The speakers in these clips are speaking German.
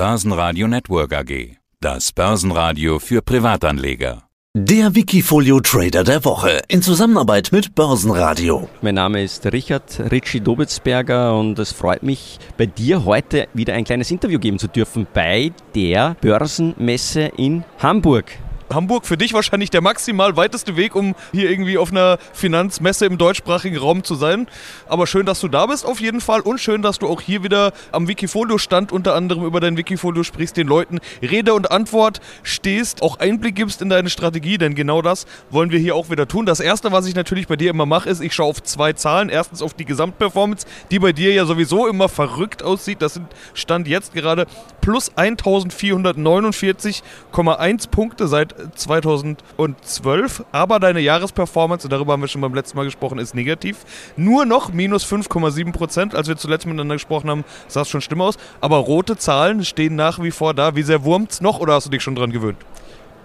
Börsenradio Network AG. Das Börsenradio für Privatanleger. Der Wikifolio Trader der Woche in Zusammenarbeit mit Börsenradio. Mein Name ist Richard Ritchie Dobitzberger und es freut mich, bei dir heute wieder ein kleines Interview geben zu dürfen bei der Börsenmesse in Hamburg. Hamburg für dich wahrscheinlich der maximal weiteste Weg, um hier irgendwie auf einer Finanzmesse im deutschsprachigen Raum zu sein. Aber schön, dass du da bist auf jeden Fall und schön, dass du auch hier wieder am Wikifolio-Stand unter anderem über dein Wikifolio sprichst, den Leuten Rede und Antwort stehst, auch Einblick gibst in deine Strategie, denn genau das wollen wir hier auch wieder tun. Das erste, was ich natürlich bei dir immer mache, ist, ich schaue auf zwei Zahlen. Erstens auf die Gesamtperformance, die bei dir ja sowieso immer verrückt aussieht. Das sind Stand jetzt gerade plus 1449,1 Punkte seit 2012, aber deine Jahresperformance, darüber haben wir schon beim letzten Mal gesprochen, ist negativ. Nur noch minus 5,7 Prozent. Als wir zuletzt miteinander gesprochen haben, sah es schon schlimm aus. Aber rote Zahlen stehen nach wie vor da. Wie sehr wurmt es noch oder hast du dich schon dran gewöhnt?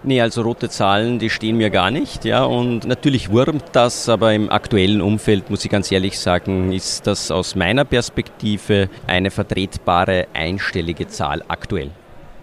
Nee, also rote Zahlen, die stehen mir gar nicht, ja. Und natürlich wurmt das, aber im aktuellen Umfeld, muss ich ganz ehrlich sagen, ist das aus meiner Perspektive eine vertretbare einstellige Zahl aktuell.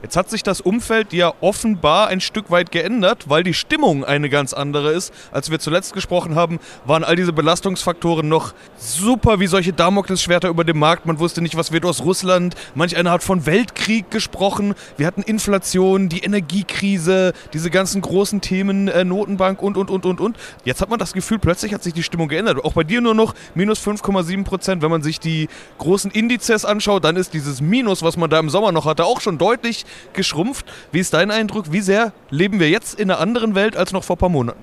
Jetzt hat sich das Umfeld ja offenbar ein Stück weit geändert, weil die Stimmung eine ganz andere ist. Als wir zuletzt gesprochen haben, waren all diese Belastungsfaktoren noch super wie solche Damoklesschwerter über dem Markt. Man wusste nicht, was wird aus Russland. Manch einer hat von Weltkrieg gesprochen. Wir hatten Inflation, die Energiekrise, diese ganzen großen Themen, äh, Notenbank und, und, und, und, und. Jetzt hat man das Gefühl, plötzlich hat sich die Stimmung geändert. Auch bei dir nur noch minus 5,7 Prozent. Wenn man sich die großen Indizes anschaut, dann ist dieses Minus, was man da im Sommer noch hatte, auch schon deutlich geschrumpft. Wie ist dein Eindruck? Wie sehr leben wir jetzt in einer anderen Welt als noch vor ein paar Monaten?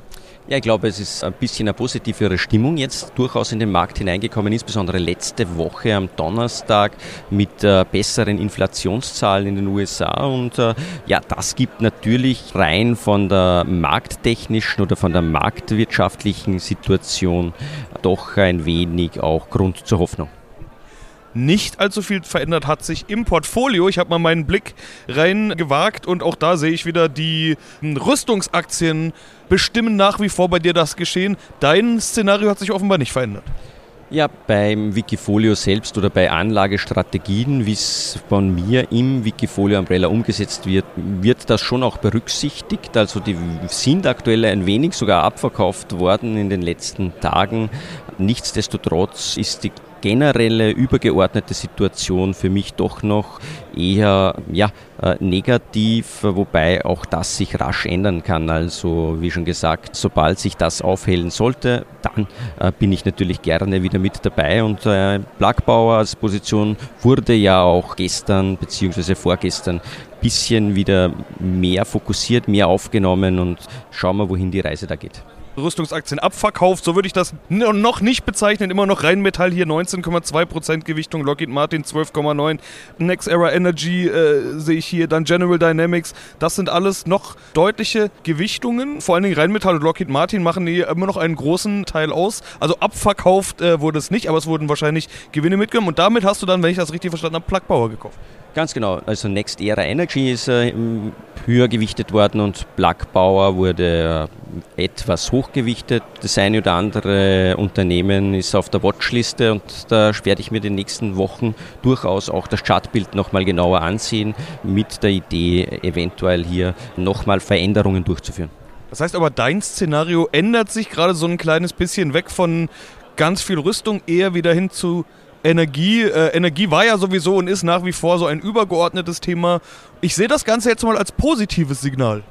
Ja, ich glaube, es ist ein bisschen eine positivere Stimmung jetzt durchaus in den Markt hineingekommen, insbesondere letzte Woche am Donnerstag mit äh, besseren Inflationszahlen in den USA. Und äh, ja, das gibt natürlich rein von der markttechnischen oder von der marktwirtschaftlichen Situation doch ein wenig auch Grund zur Hoffnung nicht allzu viel verändert hat sich im Portfolio. Ich habe mal meinen Blick reingewagt und auch da sehe ich wieder, die Rüstungsaktien bestimmen nach wie vor bei dir das Geschehen. Dein Szenario hat sich offenbar nicht verändert. Ja, beim Wikifolio selbst oder bei Anlagestrategien, wie es von mir im Wikifolio Umbrella umgesetzt wird, wird das schon auch berücksichtigt. Also die sind aktuell ein wenig sogar abverkauft worden in den letzten Tagen. Nichtsdestotrotz ist die generelle übergeordnete Situation für mich doch noch eher ja, äh, negativ, wobei auch das sich rasch ändern kann. Also wie schon gesagt, sobald sich das aufhellen sollte, dann äh, bin ich natürlich gerne wieder mit dabei. Und äh, als Position wurde ja auch gestern bzw. vorgestern bisschen wieder mehr fokussiert, mehr aufgenommen und schauen wir, wohin die Reise da geht. Rüstungsaktien abverkauft. So würde ich das noch nicht bezeichnen. Immer noch Rheinmetall hier 19,2% Gewichtung, Lockheed Martin 12,9%, Next Era Energy äh, sehe ich hier, dann General Dynamics. Das sind alles noch deutliche Gewichtungen. Vor allen Dingen Rheinmetall und Lockheed Martin machen hier immer noch einen großen Teil aus. Also abverkauft äh, wurde es nicht, aber es wurden wahrscheinlich Gewinne mitgenommen. Und damit hast du dann, wenn ich das richtig verstanden habe, Plug Power gekauft. Ganz genau. Also Next Era Energy ist äh, höher gewichtet worden und Plug Power wurde äh, etwas hochgewichtet. Das eine oder andere Unternehmen ist auf der Watchliste und da werde ich mir in den nächsten Wochen durchaus auch das Chartbild nochmal genauer ansehen, mit der Idee, eventuell hier nochmal Veränderungen durchzuführen. Das heißt aber, dein Szenario ändert sich gerade so ein kleines bisschen weg von ganz viel Rüstung eher wieder hin zu Energie, äh, Energie war ja sowieso und ist nach wie vor so ein übergeordnetes Thema. Ich sehe das Ganze jetzt mal als positives Signal.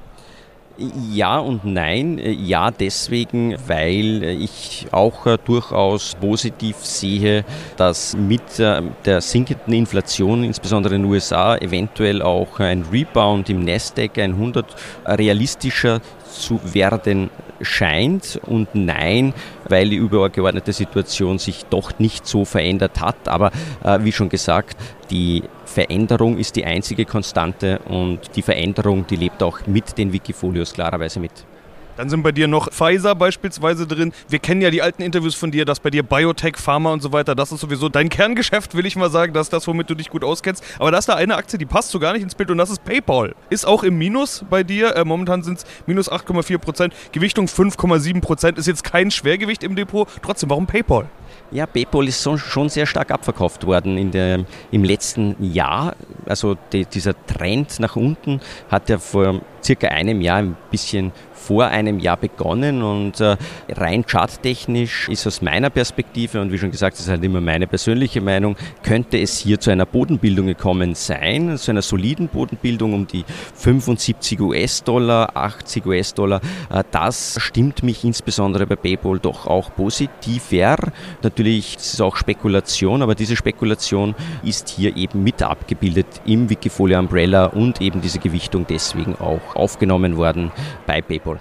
Ja und nein. Ja, deswegen, weil ich auch äh, durchaus positiv sehe, dass mit äh, der sinkenden Inflation, insbesondere in den USA, eventuell auch ein Rebound im Nasdaq 100 realistischer zu werden scheint und nein, weil die übergeordnete Situation sich doch nicht so verändert hat. Aber äh, wie schon gesagt, die Veränderung ist die einzige Konstante und die Veränderung, die lebt auch mit den Wikifolios klarerweise mit. Dann sind bei dir noch Pfizer beispielsweise drin. Wir kennen ja die alten Interviews von dir, dass bei dir Biotech, Pharma und so weiter, das ist sowieso dein Kerngeschäft, will ich mal sagen, dass das, womit du dich gut auskennst. Aber da ist da eine Aktie, die passt so gar nicht ins Bild und das ist PayPal. Ist auch im Minus bei dir. Äh, momentan sind es minus 8,4 Prozent. Gewichtung 5,7 Prozent. Ist jetzt kein Schwergewicht im Depot. Trotzdem, warum PayPal? Ja, PayPal ist schon sehr stark abverkauft worden in der, im letzten Jahr. Also die, dieser Trend nach unten hat ja vor circa einem Jahr ein bisschen vor einem Jahr begonnen und äh, rein charttechnisch ist aus meiner Perspektive und wie schon gesagt, das ist halt immer meine persönliche Meinung, könnte es hier zu einer Bodenbildung gekommen sein, zu einer soliden Bodenbildung um die 75 US-Dollar, 80 US-Dollar. Äh, das stimmt mich insbesondere bei PayPal doch auch positiver. Natürlich ist es auch Spekulation, aber diese Spekulation ist hier eben mit abgebildet im Wikifolio Umbrella und eben diese Gewichtung deswegen auch aufgenommen worden bei PayPal.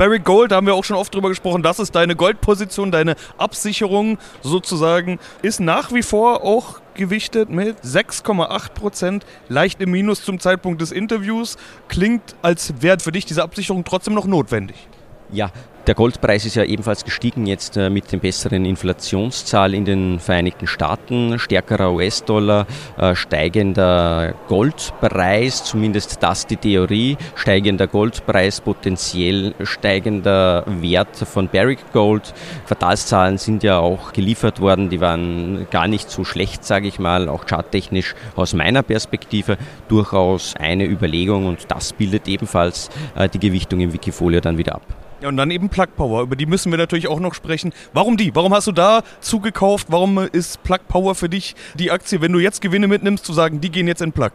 Barrick Gold, da haben wir auch schon oft drüber gesprochen, das ist deine Goldposition, deine Absicherung sozusagen, ist nach wie vor auch gewichtet mit 6,8 Prozent, leicht im Minus zum Zeitpunkt des Interviews. Klingt, als wäre für dich diese Absicherung trotzdem noch notwendig. Ja, der Goldpreis ist ja ebenfalls gestiegen jetzt äh, mit den besseren Inflationszahl in den Vereinigten Staaten, stärkerer US-Dollar, äh, steigender Goldpreis, zumindest das die Theorie, steigender Goldpreis, potenziell steigender Wert von Barrick Gold. Quartalszahlen sind ja auch geliefert worden, die waren gar nicht so schlecht, sage ich mal, auch charttechnisch aus meiner Perspektive durchaus eine Überlegung und das bildet ebenfalls äh, die Gewichtung im Wikifolio dann wieder ab. Ja, und dann eben Plug Power, über die müssen wir natürlich auch noch sprechen. Warum die? Warum hast du da zugekauft? Warum ist Plug Power für dich die Aktie, wenn du jetzt Gewinne mitnimmst, zu sagen, die gehen jetzt in Plug?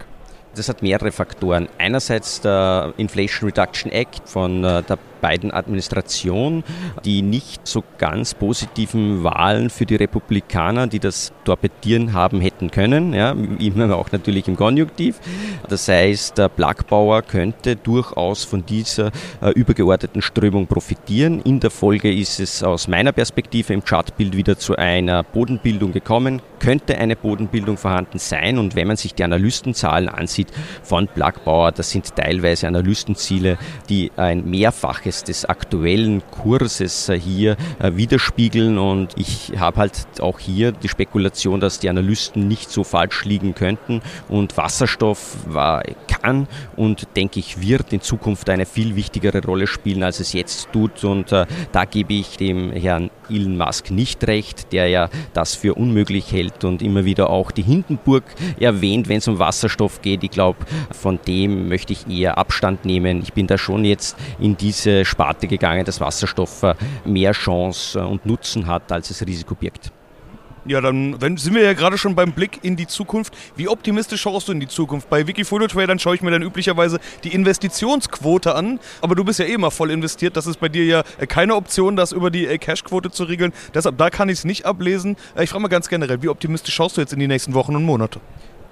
Das hat mehrere Faktoren. Einerseits der Inflation Reduction Act von äh, der Biden-Administration, die nicht so ganz positiven Wahlen für die Republikaner, die das torpedieren haben hätten können, ja, immer auch natürlich im Konjunktiv. Das heißt, der Plagbauer könnte durchaus von dieser äh, übergeordneten Strömung profitieren. In der Folge ist es aus meiner Perspektive im Chartbild wieder zu einer Bodenbildung gekommen, könnte eine Bodenbildung vorhanden sein und wenn man sich die Analystenzahlen ansieht von Plagbauer, das sind teilweise Analystenziele, die ein Mehrfaches Preis des aktuellen Kurses äh, hier äh, widerspiegeln. Und ich habe halt auch hier die Spekulation, dass die Analysten nicht so falsch liegen könnten. Und Wasserstoff war, kann und denke ich wird in Zukunft eine viel wichtigere Rolle spielen, als es jetzt tut. Und äh, da gebe ich dem Herrn Elon Musk nicht recht, der ja das für unmöglich hält und immer wieder auch die Hindenburg erwähnt, wenn es um Wasserstoff geht. Ich glaube, von dem möchte ich eher Abstand nehmen. Ich bin da schon jetzt in diese Sparte gegangen, dass Wasserstoff mehr Chance und Nutzen hat, als es Risiko birgt. Ja, dann sind wir ja gerade schon beim Blick in die Zukunft. Wie optimistisch schaust du in die Zukunft? Bei Wikifolio Tradern schaue ich mir dann üblicherweise die Investitionsquote an, aber du bist ja eh immer voll investiert. Das ist bei dir ja äh, keine Option, das über die Cashquote zu regeln. Deshalb, da kann ich es nicht ablesen. Ich frage mal ganz generell, wie optimistisch schaust du jetzt in die nächsten Wochen und Monate?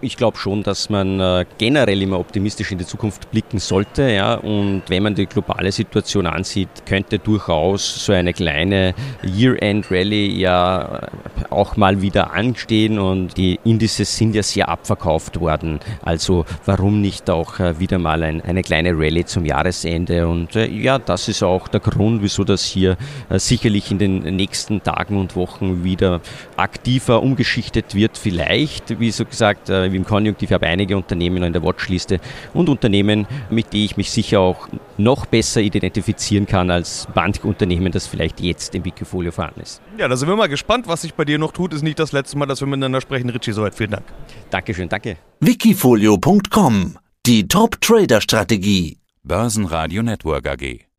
Ich glaube schon, dass man äh, generell immer optimistisch in die Zukunft blicken sollte. Ja? Und wenn man die globale Situation ansieht, könnte durchaus so eine kleine Year-End-Rally ja äh, auch mal wieder anstehen. Und die Indices sind ja sehr abverkauft worden. Also warum nicht auch äh, wieder mal ein, eine kleine Rallye zum Jahresende? Und ja, das ist auch der Grund, wieso das hier sicherlich in den nächsten Tagen und Wochen wieder aktiver umgeschichtet wird. Vielleicht, wie so gesagt, wie im Konjunktiv, ich habe einige Unternehmen in der Watchliste und Unternehmen, mit denen ich mich sicher auch noch besser identifizieren kann als manch Unternehmen, das vielleicht jetzt im Wikifolio vorhanden ist. Ja, da sind wir mal gespannt, was sich bei dir noch tut. Ist nicht das letzte Mal, dass wir miteinander sprechen. Richie, soweit vielen Dank. Dankeschön, danke. Wikifolio.com Die Top-Trader-Strategie. Börsenradio Network AG.